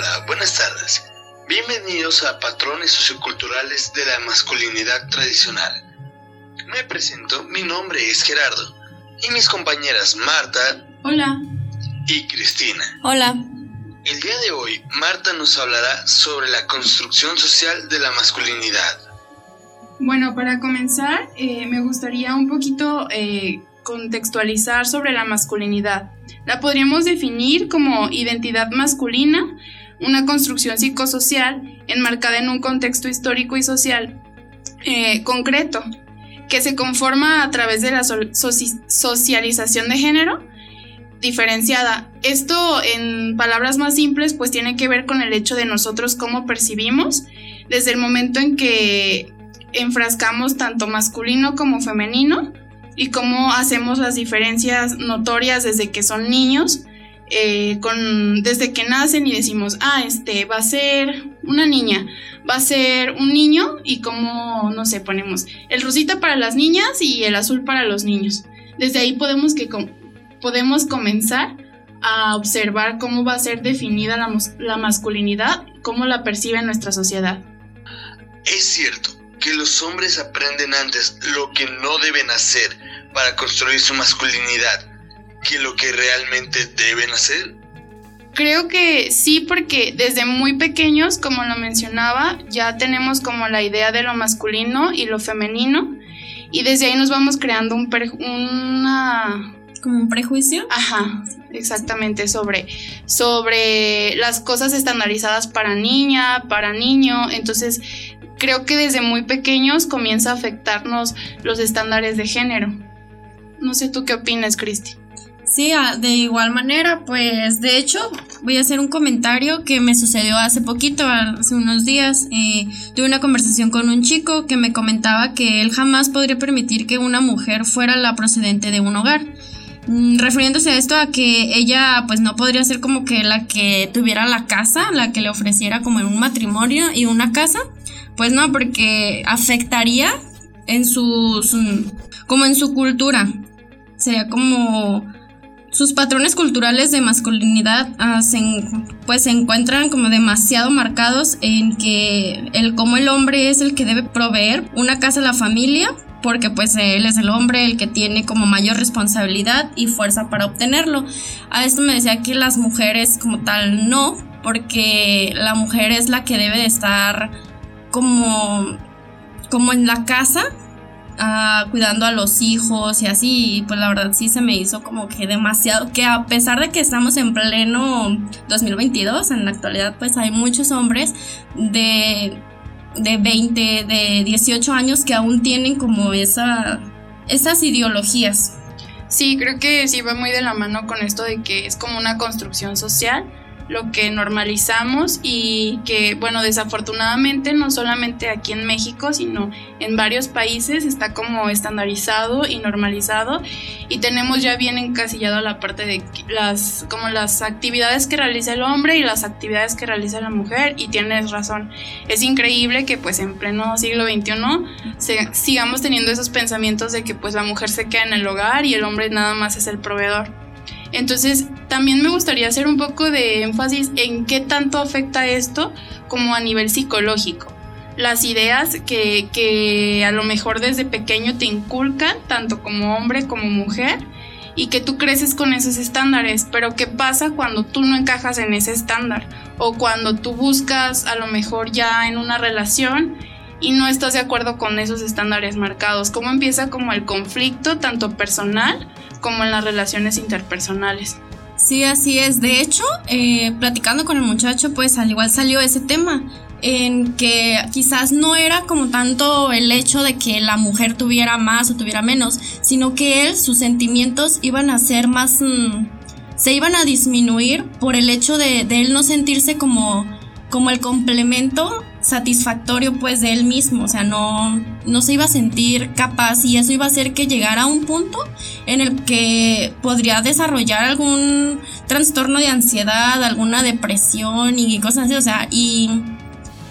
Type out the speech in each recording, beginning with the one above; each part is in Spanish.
Hola, buenas tardes. Bienvenidos a Patrones Socioculturales de la Masculinidad Tradicional. Me presento, mi nombre es Gerardo y mis compañeras Marta. Hola. Y Cristina. Hola. El día de hoy, Marta nos hablará sobre la construcción social de la masculinidad. Bueno, para comenzar, eh, me gustaría un poquito eh, contextualizar sobre la masculinidad. La podríamos definir como identidad masculina, una construcción psicosocial enmarcada en un contexto histórico y social eh, concreto, que se conforma a través de la socialización de género diferenciada. Esto, en palabras más simples, pues tiene que ver con el hecho de nosotros cómo percibimos desde el momento en que enfrascamos tanto masculino como femenino y cómo hacemos las diferencias notorias desde que son niños, eh, con, desde que nacen y decimos, ah, este va a ser una niña, va a ser un niño y cómo, no sé, ponemos el rosita para las niñas y el azul para los niños. Desde ahí podemos, que, podemos comenzar a observar cómo va a ser definida la, la masculinidad, cómo la percibe nuestra sociedad. Es cierto, que los hombres aprenden antes lo que no deben hacer para construir su masculinidad que lo que realmente deben hacer? Creo que sí, porque desde muy pequeños, como lo mencionaba, ya tenemos como la idea de lo masculino y lo femenino, y desde ahí nos vamos creando un una como un prejuicio. Ajá, exactamente, sobre, sobre las cosas estandarizadas para niña, para niño. Entonces, creo que desde muy pequeños comienza a afectarnos los estándares de género. No sé tú qué opinas, Cristi. Sí, de igual manera, pues de hecho voy a hacer un comentario que me sucedió hace poquito, hace unos días. Eh, tuve una conversación con un chico que me comentaba que él jamás podría permitir que una mujer fuera la procedente de un hogar. Mm, refiriéndose a esto a que ella pues no podría ser como que la que tuviera la casa, la que le ofreciera como un matrimonio y una casa, pues no, porque afectaría en su, como en su cultura. Sería como sus patrones culturales de masculinidad ah, se, pues se encuentran como demasiado marcados en que el como el hombre es el que debe proveer una casa a la familia porque pues él es el hombre el que tiene como mayor responsabilidad y fuerza para obtenerlo. A esto me decía que las mujeres como tal no, porque la mujer es la que debe de estar como, como en la casa, cuidando a los hijos y así, pues la verdad sí se me hizo como que demasiado, que a pesar de que estamos en pleno 2022, en la actualidad pues hay muchos hombres de, de 20, de 18 años que aún tienen como esa, esas ideologías. Sí, creo que sí va muy de la mano con esto de que es como una construcción social lo que normalizamos y que, bueno, desafortunadamente no solamente aquí en México, sino en varios países está como estandarizado y normalizado y tenemos ya bien encasillado la parte de las, como las actividades que realiza el hombre y las actividades que realiza la mujer y tienes razón. Es increíble que pues en pleno siglo XXI sigamos teniendo esos pensamientos de que pues la mujer se queda en el hogar y el hombre nada más es el proveedor. Entonces, también me gustaría hacer un poco de énfasis en qué tanto afecta esto como a nivel psicológico. Las ideas que, que a lo mejor desde pequeño te inculcan, tanto como hombre como mujer, y que tú creces con esos estándares, pero ¿qué pasa cuando tú no encajas en ese estándar? O cuando tú buscas a lo mejor ya en una relación y no estás de acuerdo con esos estándares marcados. ¿Cómo empieza como el conflicto, tanto personal como en las relaciones interpersonales? Sí, así es. De hecho, eh, platicando con el muchacho, pues al igual salió ese tema en que quizás no era como tanto el hecho de que la mujer tuviera más o tuviera menos, sino que él, sus sentimientos iban a ser más... Mm, se iban a disminuir por el hecho de, de él no sentirse como, como el complemento satisfactorio pues de él mismo, o sea, no, no se iba a sentir capaz y eso iba a hacer que llegara a un punto en el que podría desarrollar algún trastorno de ansiedad, alguna depresión y cosas así, o sea, y,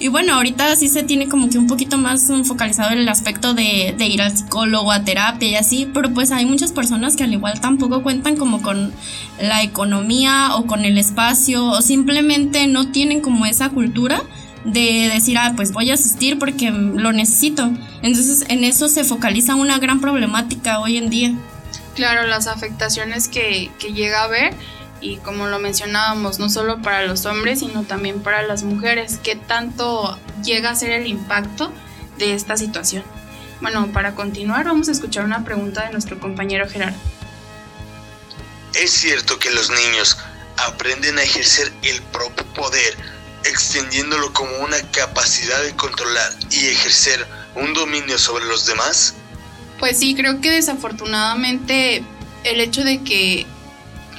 Y bueno, ahorita sí se tiene como que un poquito más focalizado el aspecto de, de, ir al psicólogo, a terapia y así, pero pues hay muchas personas que al igual tampoco cuentan como con la economía o con el espacio o simplemente no tienen como esa cultura de decir, ah, pues voy a asistir porque lo necesito. Entonces en eso se focaliza una gran problemática hoy en día. Claro, las afectaciones que, que llega a haber y como lo mencionábamos, no solo para los hombres, sino también para las mujeres, ¿qué tanto llega a ser el impacto de esta situación? Bueno, para continuar vamos a escuchar una pregunta de nuestro compañero Gerardo. ¿Es cierto que los niños aprenden a ejercer el propio poder, extendiéndolo como una capacidad de controlar y ejercer un dominio sobre los demás? Pues sí, creo que desafortunadamente el hecho de que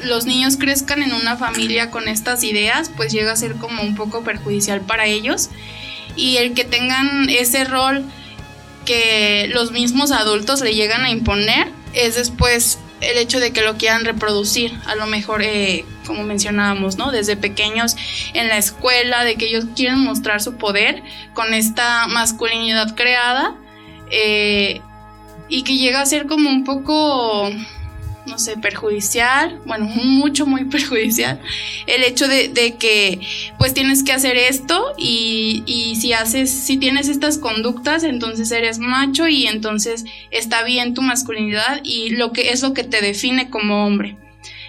los niños crezcan en una familia con estas ideas, pues llega a ser como un poco perjudicial para ellos. Y el que tengan ese rol que los mismos adultos le llegan a imponer es después el hecho de que lo quieran reproducir, a lo mejor eh, como mencionábamos, ¿no? Desde pequeños en la escuela, de que ellos quieren mostrar su poder con esta masculinidad creada eh, y que llega a ser como un poco no sé, perjudicial, bueno, mucho, muy perjudicial, el hecho de, que pues tienes que hacer esto y, y, si haces, si tienes estas conductas, entonces eres macho y entonces está bien tu masculinidad y lo que es lo que te define como hombre.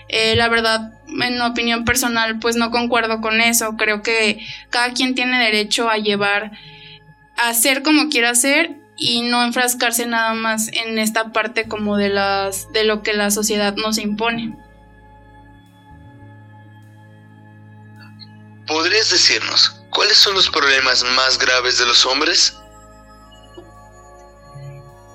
Eh, la verdad, en opinión personal, pues no concuerdo con eso. Creo que cada quien tiene derecho a llevar, a hacer como quiera hacer y no enfrascarse nada más en esta parte como de las de lo que la sociedad nos impone. ¿Podrías decirnos cuáles son los problemas más graves de los hombres?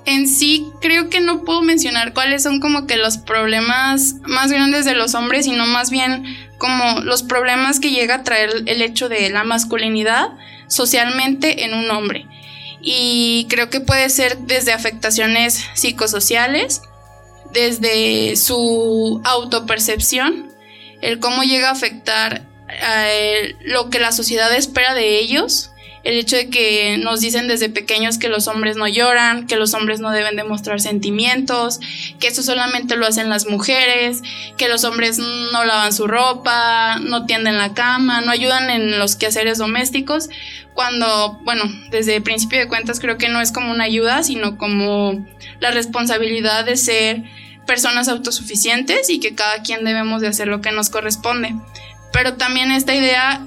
En sí, creo que no puedo mencionar cuáles son como que los problemas más grandes de los hombres, sino más bien como los problemas que llega a traer el hecho de la masculinidad socialmente en un hombre y creo que puede ser desde afectaciones psicosociales, desde su autopercepción, el cómo llega a afectar lo que la sociedad espera de ellos, el hecho de que nos dicen desde pequeños que los hombres no lloran, que los hombres no deben demostrar sentimientos, que eso solamente lo hacen las mujeres, que los hombres no lavan su ropa, no tienden la cama, no ayudan en los quehaceres domésticos, cuando, bueno, desde el principio de cuentas creo que no es como una ayuda, sino como la responsabilidad de ser personas autosuficientes y que cada quien debemos de hacer lo que nos corresponde. Pero también esta idea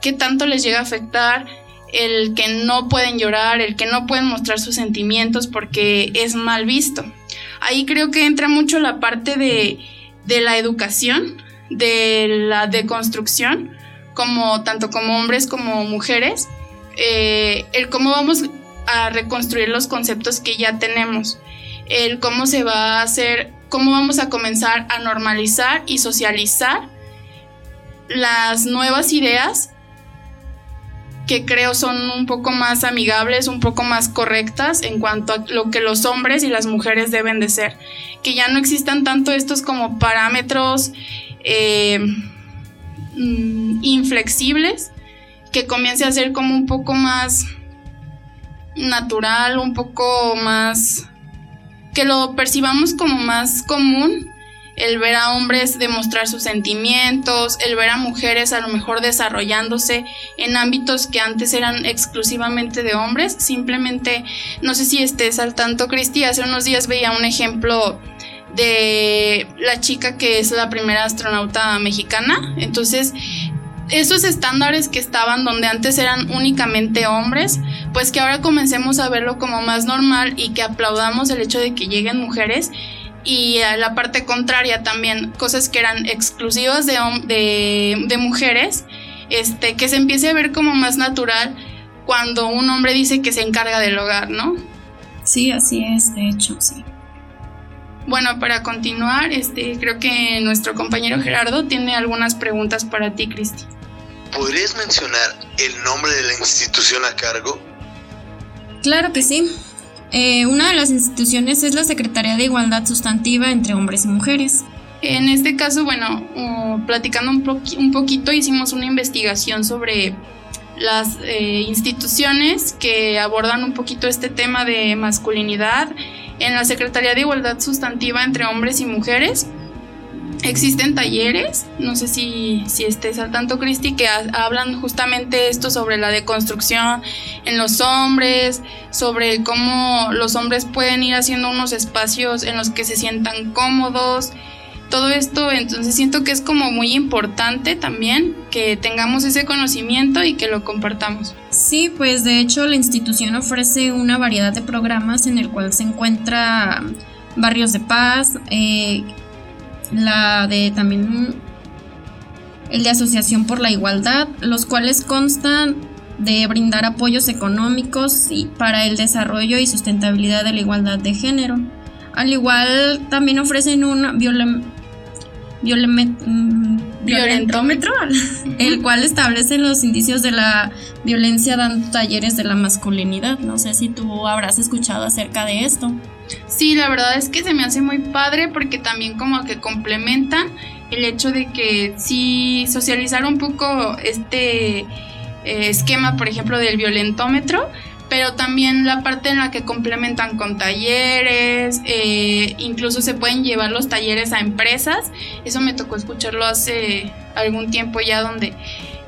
que tanto les llega a afectar el que no pueden llorar, el que no pueden mostrar sus sentimientos porque es mal visto. Ahí creo que entra mucho la parte de, de la educación, de la deconstrucción, como tanto como hombres como mujeres, eh, el cómo vamos a reconstruir los conceptos que ya tenemos, el cómo se va a hacer, cómo vamos a comenzar a normalizar y socializar las nuevas ideas que creo son un poco más amigables, un poco más correctas en cuanto a lo que los hombres y las mujeres deben de ser. Que ya no existan tanto estos como parámetros eh, mm, inflexibles, que comience a ser como un poco más natural, un poco más... que lo percibamos como más común el ver a hombres demostrar sus sentimientos, el ver a mujeres a lo mejor desarrollándose en ámbitos que antes eran exclusivamente de hombres. Simplemente, no sé si estés al tanto, Cristi, hace unos días veía un ejemplo de la chica que es la primera astronauta mexicana. Entonces, esos estándares que estaban donde antes eran únicamente hombres, pues que ahora comencemos a verlo como más normal y que aplaudamos el hecho de que lleguen mujeres y a la parte contraria también cosas que eran exclusivas de, de, mujeres, este, que se empiece a ver como más natural cuando un hombre dice que se encarga del hogar, ¿no? Sí, así es, de hecho, sí. Bueno, para continuar, este, creo que nuestro compañero Gerardo tiene algunas preguntas para ti, Cristi. ¿Podrías mencionar el nombre de la institución a cargo? Claro que sí. Eh, una de las instituciones es la Secretaría de Igualdad Sustantiva entre Hombres y Mujeres. En este caso, bueno, platicando un, poquito, hicimos una investigación sobre las eh, instituciones que abordan un poquito este tema de masculinidad en la Secretaría de Igualdad Sustantiva entre hombres y mujeres. Existen talleres, no sé si, si estés al tanto, Cristi, que hablan justamente esto sobre la deconstrucción en los hombres, sobre cómo los hombres pueden ir haciendo unos espacios en los que se sientan cómodos, todo esto, entonces siento que es como muy importante también que tengamos ese conocimiento y que lo compartamos. Sí, pues de hecho la institución ofrece una variedad de programas en el cual se encuentra barrios de paz, eh, la de también el de Asociación por la Igualdad, los cuales constan de brindar apoyos económicos y para el desarrollo y sustentabilidad de la igualdad de género. Al igual también ofrecen un Mm, violentómetro, el cual establece los indicios de la violencia dando talleres de la masculinidad. No sé si tú habrás escuchado acerca de esto. Sí, la verdad es que se me hace muy padre porque también como que complementan el hecho de que si socializar un poco este eh, esquema, por ejemplo, del violentómetro, pero también la parte en la que complementan con talleres, eh, incluso se pueden llevar los talleres a empresas. Eso me tocó escucharlo hace algún tiempo ya donde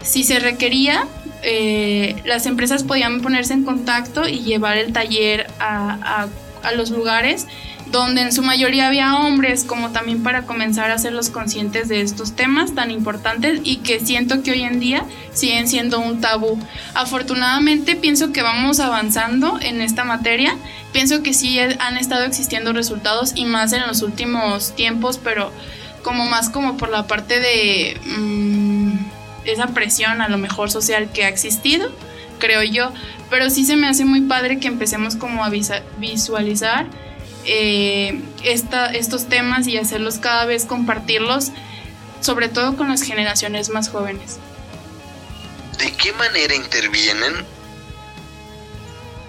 si se requería, eh, las empresas podían ponerse en contacto y llevar el taller a los lugares donde en su mayoría había hombres, como también para comenzar a hacerlos conscientes de estos temas tan importantes y que siento que hoy en día siguen siendo un tabú. Afortunadamente pienso que vamos avanzando en esta materia, pienso que sí han estado existiendo resultados y más en los últimos tiempos, pero como más como por la parte de mm, esa presión a lo mejor social que ha existido, creo yo, pero sí se me hace muy padre que empecemos como a visualizar eh, estos temas y hacerlos cada vez compartirlos, sobre todo con las generaciones más jóvenes. ¿De qué manera intervienen?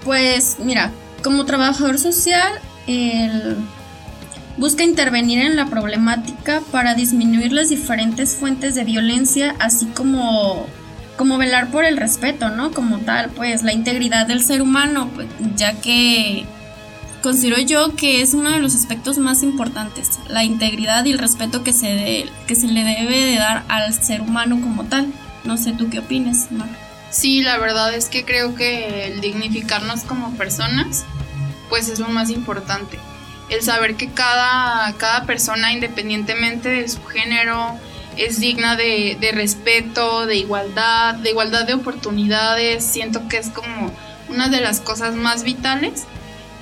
Pues mira, como trabajador social, él busca intervenir en la problemática para disminuir las diferentes fuentes de violencia, así como como velar por el respeto, ¿no? Como tal, pues la integridad del ser humano, pues, ya que considero yo que es uno de los aspectos más importantes, la integridad y el respeto que se, que se le debe de dar al ser humano como tal. No sé tú qué opinas, Mar. Sí, la verdad es que creo que el dignificarnos como personas, pues es lo más importante. El saber que cada, cada persona, independientemente de su género, es digna de, respeto, de igualdad, de igualdad de oportunidades. Siento que es como una de las cosas más vitales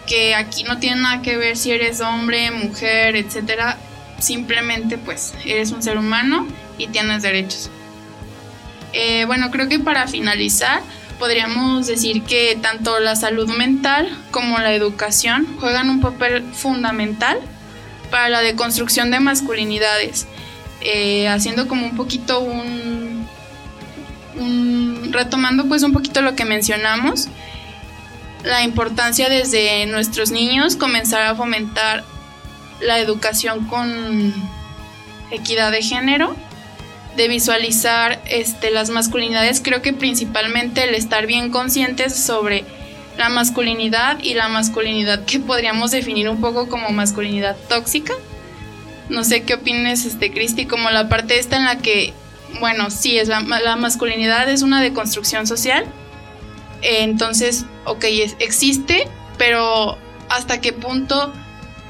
que aquí no tiene nada que ver si eres hombre, mujer, etcétera. Simplemente, pues, eres un ser humano y tienes derechos. Eh, bueno, creo que para finalizar, podríamos decir que tanto la salud mental como la educación juegan un papel fundamental para la deconstrucción de masculinidades, eh, haciendo como un poquito un, un, retomando pues un poquito lo que mencionamos, la importancia desde nuestros niños comenzar a fomentar la educación con equidad de género, de visualizar este, las masculinidades, creo que principalmente el estar bien conscientes sobre la masculinidad y la masculinidad que podríamos definir un poco como masculinidad tóxica. No sé qué opines, este, Cristi, como la parte esta en la que, bueno, sí, es la, masculinidad es una deconstrucción social, entonces, ok, existe, pero hasta qué punto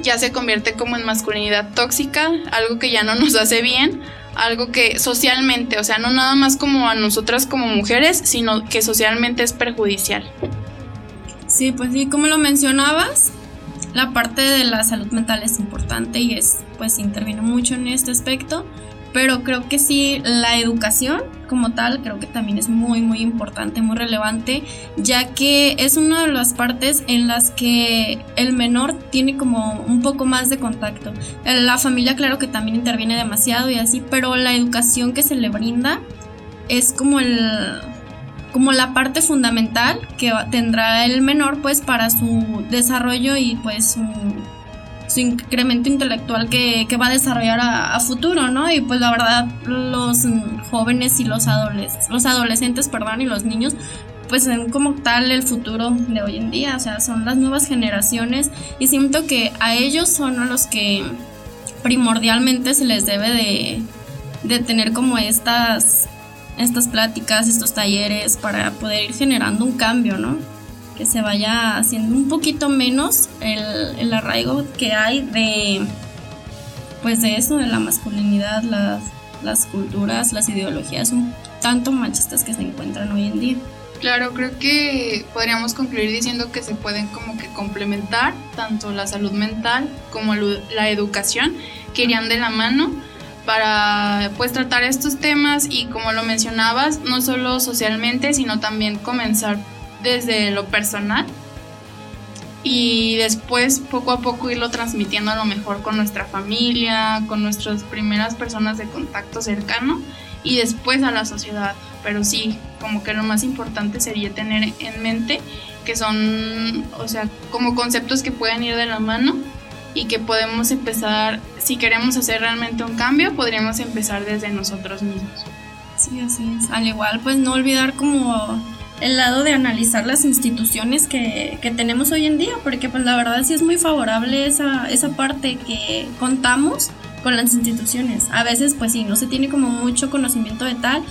ya se convierte como en masculinidad tóxica, algo que ya no nos hace bien, algo que socialmente, o sea, no nada más como a nosotras como mujeres, sino que socialmente es perjudicial. Sí, pues sí, como lo mencionabas, la parte de la salud mental es importante y es, pues interviene mucho en este aspecto pero creo que sí, la educación como tal creo que también es muy, muy importante, muy relevante, ya que es una de las partes en las que el menor tiene como un poco más de contacto. La familia claro que también interviene demasiado y así, pero la educación que se le brinda es como el como la parte fundamental que tendrá el menor pues para su desarrollo y pues su incremento intelectual que, va a desarrollar a, futuro, ¿no? Y pues la verdad, los jóvenes y los, adolescentes, los adolescentes, perdón, y los niños, pues son como tal el futuro de hoy en día, o sea, son las nuevas generaciones y siento que a ellos son a los que primordialmente se les debe de, de tener como estas, estas pláticas, estos talleres para poder ir generando un cambio, ¿no? que se vaya haciendo un poquito menos el, arraigo que hay de pues de eso, de la masculinidad, las, las culturas, las ideologías un tanto machistas que se encuentran hoy en día. Claro, creo que podríamos concluir diciendo que se pueden como que complementar tanto la salud mental como la educación que irían de la mano para pues tratar estos temas y como lo mencionabas, no solo socialmente, sino también comenzar desde lo personal y después poco a poco irlo transmitiendo a lo mejor con nuestra familia, con nuestras primeras personas de contacto cercano y después a la sociedad. Pero sí, como que lo más importante sería tener en mente que son, o sea, como conceptos que pueden ir de la mano y que podemos empezar, si queremos hacer realmente un cambio, podríamos empezar desde nosotros mismos. Sí, así es. Al igual, pues no olvidar como el lado de analizar las instituciones que, tenemos hoy en día, porque pues la verdad sí es muy favorable esa, esa parte que contamos con las instituciones. A veces pues sí, no se tiene como mucho conocimiento de tal,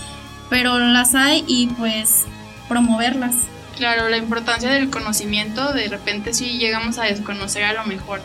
pero las hay y pues promoverlas. Claro, la importancia del conocimiento, de repente sí llegamos a desconocer a lo mejor.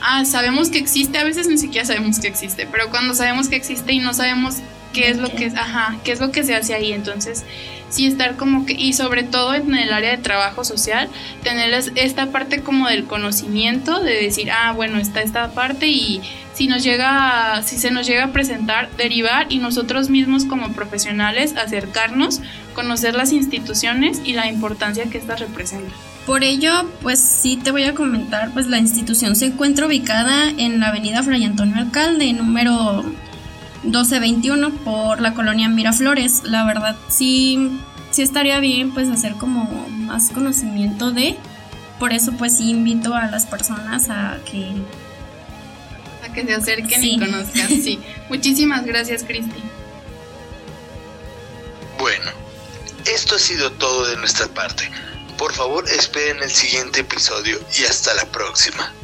Ah, sabemos que existe, a veces ni siquiera sabemos que existe, pero cuando sabemos que existe y no sabemos qué es lo que, ajá, qué es lo que se hace ahí, entonces sí estar como que, y sobre todo en el área de trabajo social, tener esta parte como del conocimiento, de decir, ah, bueno, está esta parte y si nos llega, si se nos llega a presentar, derivar y nosotros mismos como profesionales acercarnos, conocer las instituciones y la importancia que estas representan. Por ello, pues sí te voy a comentar, pues la institución se encuentra ubicada en la avenida Fray Antonio Alcalde, número 1221 por la colonia Miraflores. La verdad sí, sí estaría bien pues hacer como más conocimiento de. Por eso pues sí invito a las personas a que... A que se acerquen y conozcan. Sí. Muchísimas gracias Cristi. Bueno, esto ha sido todo de nuestra parte. Por favor esperen el siguiente episodio y hasta la próxima.